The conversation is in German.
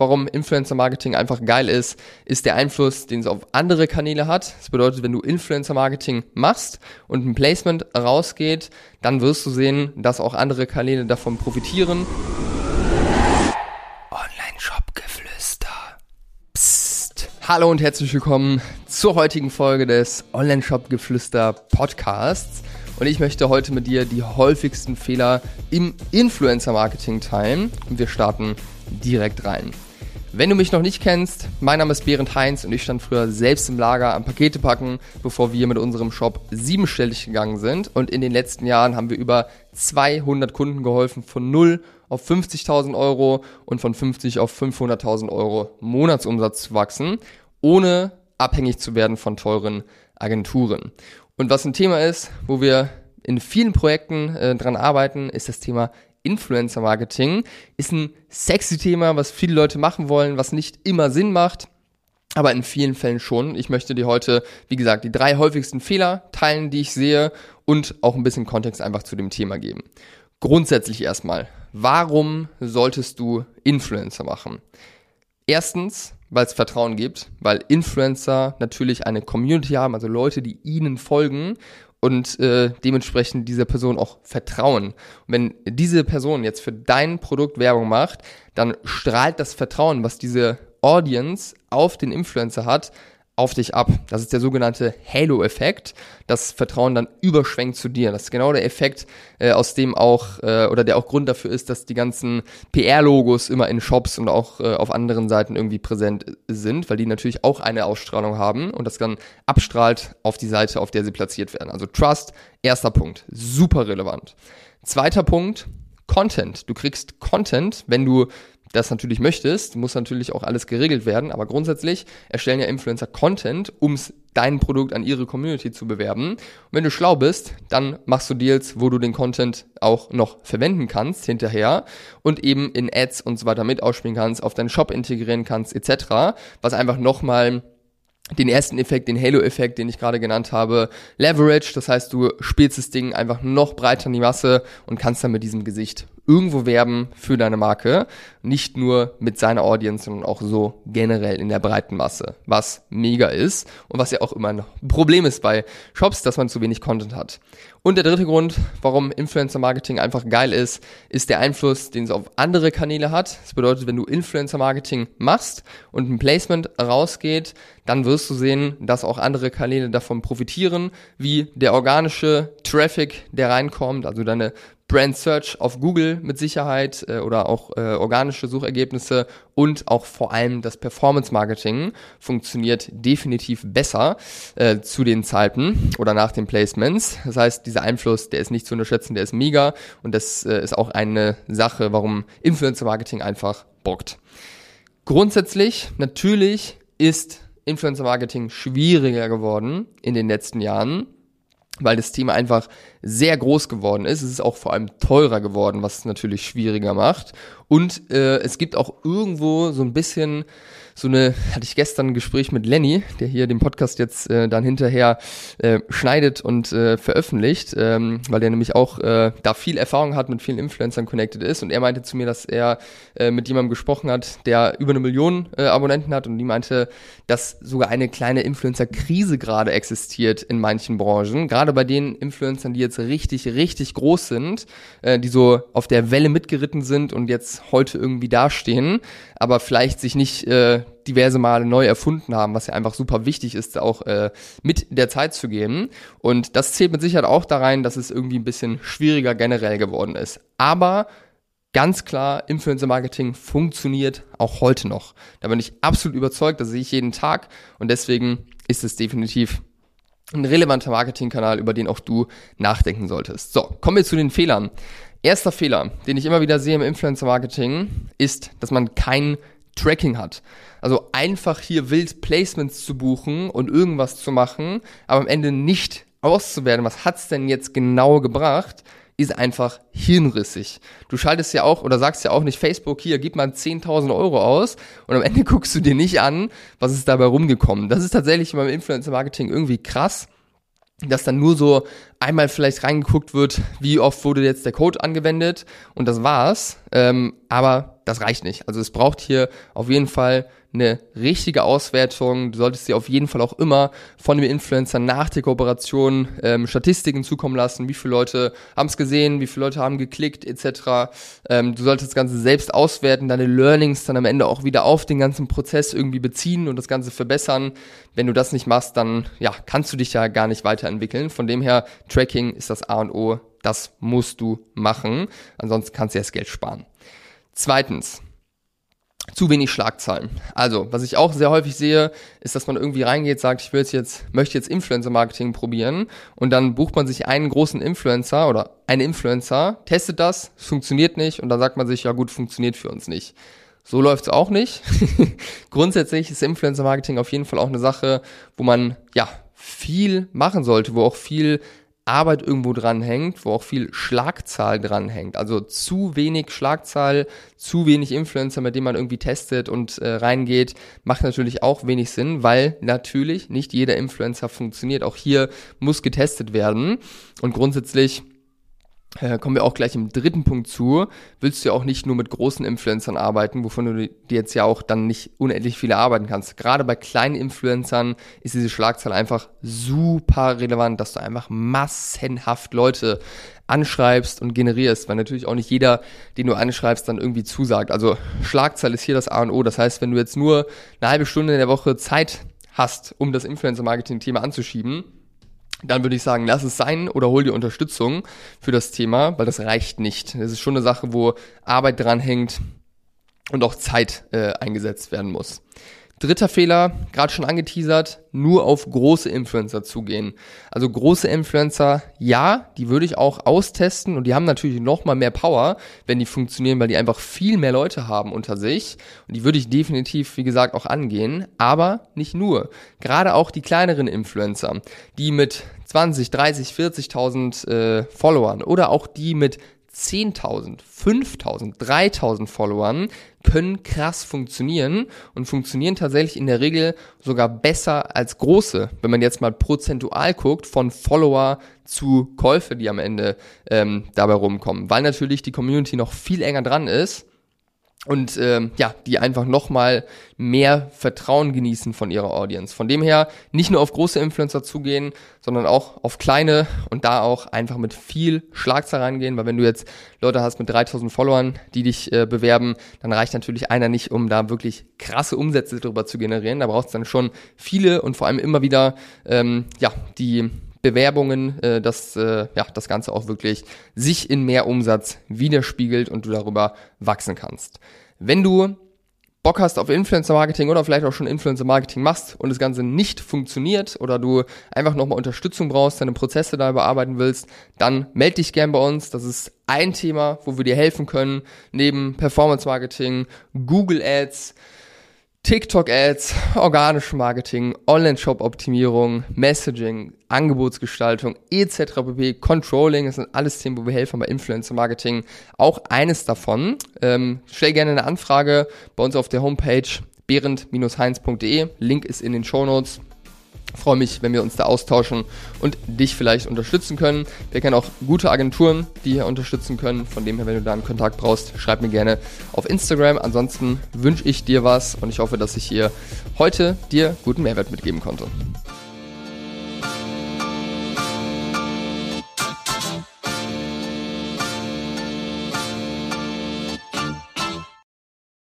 warum Influencer Marketing einfach geil ist, ist der Einfluss, den es auf andere Kanäle hat. Das bedeutet, wenn du Influencer Marketing machst und ein Placement rausgeht, dann wirst du sehen, dass auch andere Kanäle davon profitieren. Online-Shop-Geflüster. Psst. Hallo und herzlich willkommen zur heutigen Folge des Online-Shop-Geflüster Podcasts. Und ich möchte heute mit dir die häufigsten Fehler im Influencer-Marketing teilen. Und wir starten direkt rein. Wenn du mich noch nicht kennst, mein Name ist Berend Heinz und ich stand früher selbst im Lager am Pakete packen, bevor wir mit unserem Shop siebenstellig gegangen sind. Und in den letzten Jahren haben wir über 200 Kunden geholfen, von 0 auf 50.000 Euro und von 50 auf 500.000 Euro Monatsumsatz zu wachsen, ohne abhängig zu werden von teuren Agenturen. Und was ein Thema ist, wo wir in vielen Projekten äh, dran arbeiten, ist das Thema Influencer Marketing. Ist ein sexy Thema, was viele Leute machen wollen, was nicht immer Sinn macht. Aber in vielen Fällen schon. Ich möchte dir heute, wie gesagt, die drei häufigsten Fehler teilen, die ich sehe und auch ein bisschen Kontext einfach zu dem Thema geben. Grundsätzlich erstmal, warum solltest du Influencer machen? Erstens, weil es Vertrauen gibt, weil Influencer natürlich eine Community haben, also Leute, die ihnen folgen und äh, dementsprechend dieser Person auch vertrauen. Und wenn diese Person jetzt für dein Produkt Werbung macht, dann strahlt das Vertrauen, was diese Audience auf den Influencer hat, auf dich ab. Das ist der sogenannte Halo-Effekt. Das Vertrauen dann überschwenkt zu dir. Das ist genau der Effekt, äh, aus dem auch, äh, oder der auch Grund dafür ist, dass die ganzen PR-Logos immer in Shops und auch äh, auf anderen Seiten irgendwie präsent sind, weil die natürlich auch eine Ausstrahlung haben und das dann abstrahlt auf die Seite, auf der sie platziert werden. Also Trust, erster Punkt. Super relevant. Zweiter Punkt, Content. Du kriegst Content, wenn du das natürlich möchtest, muss natürlich auch alles geregelt werden, aber grundsätzlich erstellen ja Influencer Content, um dein Produkt an ihre Community zu bewerben. Und wenn du schlau bist, dann machst du Deals, wo du den Content auch noch verwenden kannst hinterher und eben in Ads und so weiter mit ausspielen kannst, auf deinen Shop integrieren kannst, etc., was einfach nochmal den ersten Effekt, den Halo-Effekt, den ich gerade genannt habe, Leverage. Das heißt, du spielst das Ding einfach noch breiter in die Masse und kannst dann mit diesem Gesicht irgendwo werben für deine Marke. Nicht nur mit seiner Audience, sondern auch so generell in der breiten Masse. Was mega ist und was ja auch immer ein Problem ist bei Shops, dass man zu wenig Content hat. Und der dritte Grund, warum Influencer Marketing einfach geil ist, ist der Einfluss, den es auf andere Kanäle hat. Das bedeutet, wenn du Influencer Marketing machst und ein Placement rausgeht, dann wirst du sehen, dass auch andere Kanäle davon profitieren, wie der organische Traffic, der reinkommt, also deine Brand Search auf Google mit Sicherheit äh, oder auch äh, organische Suchergebnisse und auch vor allem das Performance Marketing funktioniert definitiv besser äh, zu den Zeiten oder nach den Placements. Das heißt, dieser Einfluss, der ist nicht zu unterschätzen, der ist mega und das äh, ist auch eine Sache, warum Influencer Marketing einfach bockt. Grundsätzlich, natürlich ist Influencer Marketing schwieriger geworden in den letzten Jahren weil das Thema einfach sehr groß geworden ist. Es ist auch vor allem teurer geworden, was es natürlich schwieriger macht. Und äh, es gibt auch irgendwo so ein bisschen so eine, hatte ich gestern ein Gespräch mit Lenny, der hier den Podcast jetzt äh, dann hinterher äh, schneidet und äh, veröffentlicht, ähm, weil der nämlich auch äh, da viel Erfahrung hat, mit vielen Influencern connected ist. Und er meinte zu mir, dass er äh, mit jemandem gesprochen hat, der über eine Million äh, Abonnenten hat und die meinte, dass sogar eine kleine Influencer-Krise gerade existiert in manchen Branchen. Gerade bei den Influencern, die jetzt richtig, richtig groß sind, äh, die so auf der Welle mitgeritten sind und jetzt heute irgendwie dastehen, aber vielleicht sich nicht äh, diverse Male neu erfunden haben, was ja einfach super wichtig ist, auch äh, mit der Zeit zu gehen. Und das zählt mit Sicherheit auch da rein, dass es irgendwie ein bisschen schwieriger generell geworden ist. Aber ganz klar, Influencer Marketing funktioniert auch heute noch. Da bin ich absolut überzeugt, das sehe ich jeden Tag und deswegen ist es definitiv ein relevanter Marketingkanal, über den auch du nachdenken solltest. So, kommen wir zu den Fehlern. Erster Fehler, den ich immer wieder sehe im Influencer Marketing, ist, dass man kein Tracking hat. Also einfach hier wild Placements zu buchen und irgendwas zu machen, aber am Ende nicht auszuwerten, was hat's denn jetzt genau gebracht, ist einfach hirnrissig. Du schaltest ja auch oder sagst ja auch nicht Facebook hier, gib mal 10.000 Euro aus und am Ende guckst du dir nicht an, was ist dabei rumgekommen. Das ist tatsächlich beim Influencer Marketing irgendwie krass dass dann nur so einmal vielleicht reingeguckt wird, wie oft wurde jetzt der Code angewendet und das war's. Ähm, aber das reicht nicht. Also es braucht hier auf jeden Fall eine richtige Auswertung. Du solltest dir auf jeden Fall auch immer von dem Influencer nach der Kooperation ähm, Statistiken zukommen lassen. Wie viele Leute haben es gesehen, wie viele Leute haben geklickt, etc. Ähm, du solltest das Ganze selbst auswerten, deine Learnings dann am Ende auch wieder auf den ganzen Prozess irgendwie beziehen und das Ganze verbessern. Wenn du das nicht machst, dann ja, kannst du dich ja gar nicht weiterentwickeln. Von dem her, Tracking ist das A und O. Das musst du machen. Ansonsten kannst du ja das Geld sparen. Zweitens, zu wenig Schlagzeilen. Also, was ich auch sehr häufig sehe, ist, dass man irgendwie reingeht, sagt, ich will jetzt, möchte jetzt Influencer-Marketing probieren und dann bucht man sich einen großen Influencer oder einen Influencer, testet das, funktioniert nicht und dann sagt man sich, ja gut, funktioniert für uns nicht. So läuft's auch nicht. Grundsätzlich ist Influencer-Marketing auf jeden Fall auch eine Sache, wo man ja viel machen sollte, wo auch viel Arbeit irgendwo dran hängt, wo auch viel Schlagzahl dran hängt. Also zu wenig Schlagzahl, zu wenig Influencer, mit denen man irgendwie testet und äh, reingeht, macht natürlich auch wenig Sinn, weil natürlich nicht jeder Influencer funktioniert. Auch hier muss getestet werden und grundsätzlich äh, kommen wir auch gleich im dritten Punkt zu, willst du ja auch nicht nur mit großen Influencern arbeiten, wovon du dir jetzt ja auch dann nicht unendlich viele arbeiten kannst. Gerade bei kleinen Influencern ist diese Schlagzahl einfach super relevant, dass du einfach massenhaft Leute anschreibst und generierst, weil natürlich auch nicht jeder, den du anschreibst, dann irgendwie zusagt. Also Schlagzahl ist hier das A und O. Das heißt, wenn du jetzt nur eine halbe Stunde in der Woche Zeit hast, um das Influencer-Marketing-Thema anzuschieben, dann würde ich sagen, lass es sein oder hol dir Unterstützung für das Thema, weil das reicht nicht. Das ist schon eine Sache, wo Arbeit dran hängt und auch Zeit äh, eingesetzt werden muss. Dritter Fehler, gerade schon angeteasert, nur auf große Influencer zugehen. Also große Influencer, ja, die würde ich auch austesten und die haben natürlich noch mal mehr Power, wenn die funktionieren, weil die einfach viel mehr Leute haben unter sich und die würde ich definitiv, wie gesagt, auch angehen, aber nicht nur. Gerade auch die kleineren Influencer, die mit 20, 30, 40.000 äh, Followern oder auch die mit 10.000, 5.000, 3.000 Followern können krass funktionieren und funktionieren tatsächlich in der Regel sogar besser als große, wenn man jetzt mal prozentual guckt von Follower zu Käufe, die am Ende ähm, dabei rumkommen, weil natürlich die Community noch viel enger dran ist und ähm, ja, die einfach nochmal mehr Vertrauen genießen von ihrer Audience. Von dem her nicht nur auf große Influencer zugehen, sondern auch auf kleine und da auch einfach mit viel Schlagzahl reingehen, weil wenn du jetzt Leute hast mit 3000 Followern, die dich äh, bewerben, dann reicht natürlich einer nicht, um da wirklich krasse Umsätze drüber zu generieren. Da brauchst du dann schon viele und vor allem immer wieder ähm, ja die Bewerbungen, äh, dass äh, ja, das Ganze auch wirklich sich in mehr Umsatz widerspiegelt und du darüber wachsen kannst. Wenn du Bock hast auf Influencer Marketing oder vielleicht auch schon Influencer Marketing machst und das Ganze nicht funktioniert oder du einfach nochmal Unterstützung brauchst, deine Prozesse da überarbeiten willst, dann melde dich gern bei uns. Das ist ein Thema, wo wir dir helfen können, neben Performance Marketing, Google Ads, TikTok-Ads, organisches Marketing, Online-Shop-Optimierung, Messaging, Angebotsgestaltung etc. pp. Controlling, das sind alles Themen, wo wir helfen bei Influencer-Marketing. Auch eines davon. Ähm, stell gerne eine Anfrage bei uns auf der Homepage behrend-heinz.de. Link ist in den Show Notes freue mich, wenn wir uns da austauschen und dich vielleicht unterstützen können. Wir kennen auch gute Agenturen, die hier unterstützen können. Von dem her, wenn du da einen Kontakt brauchst, schreib mir gerne auf Instagram. Ansonsten wünsche ich dir was und ich hoffe, dass ich hier heute dir guten Mehrwert mitgeben konnte.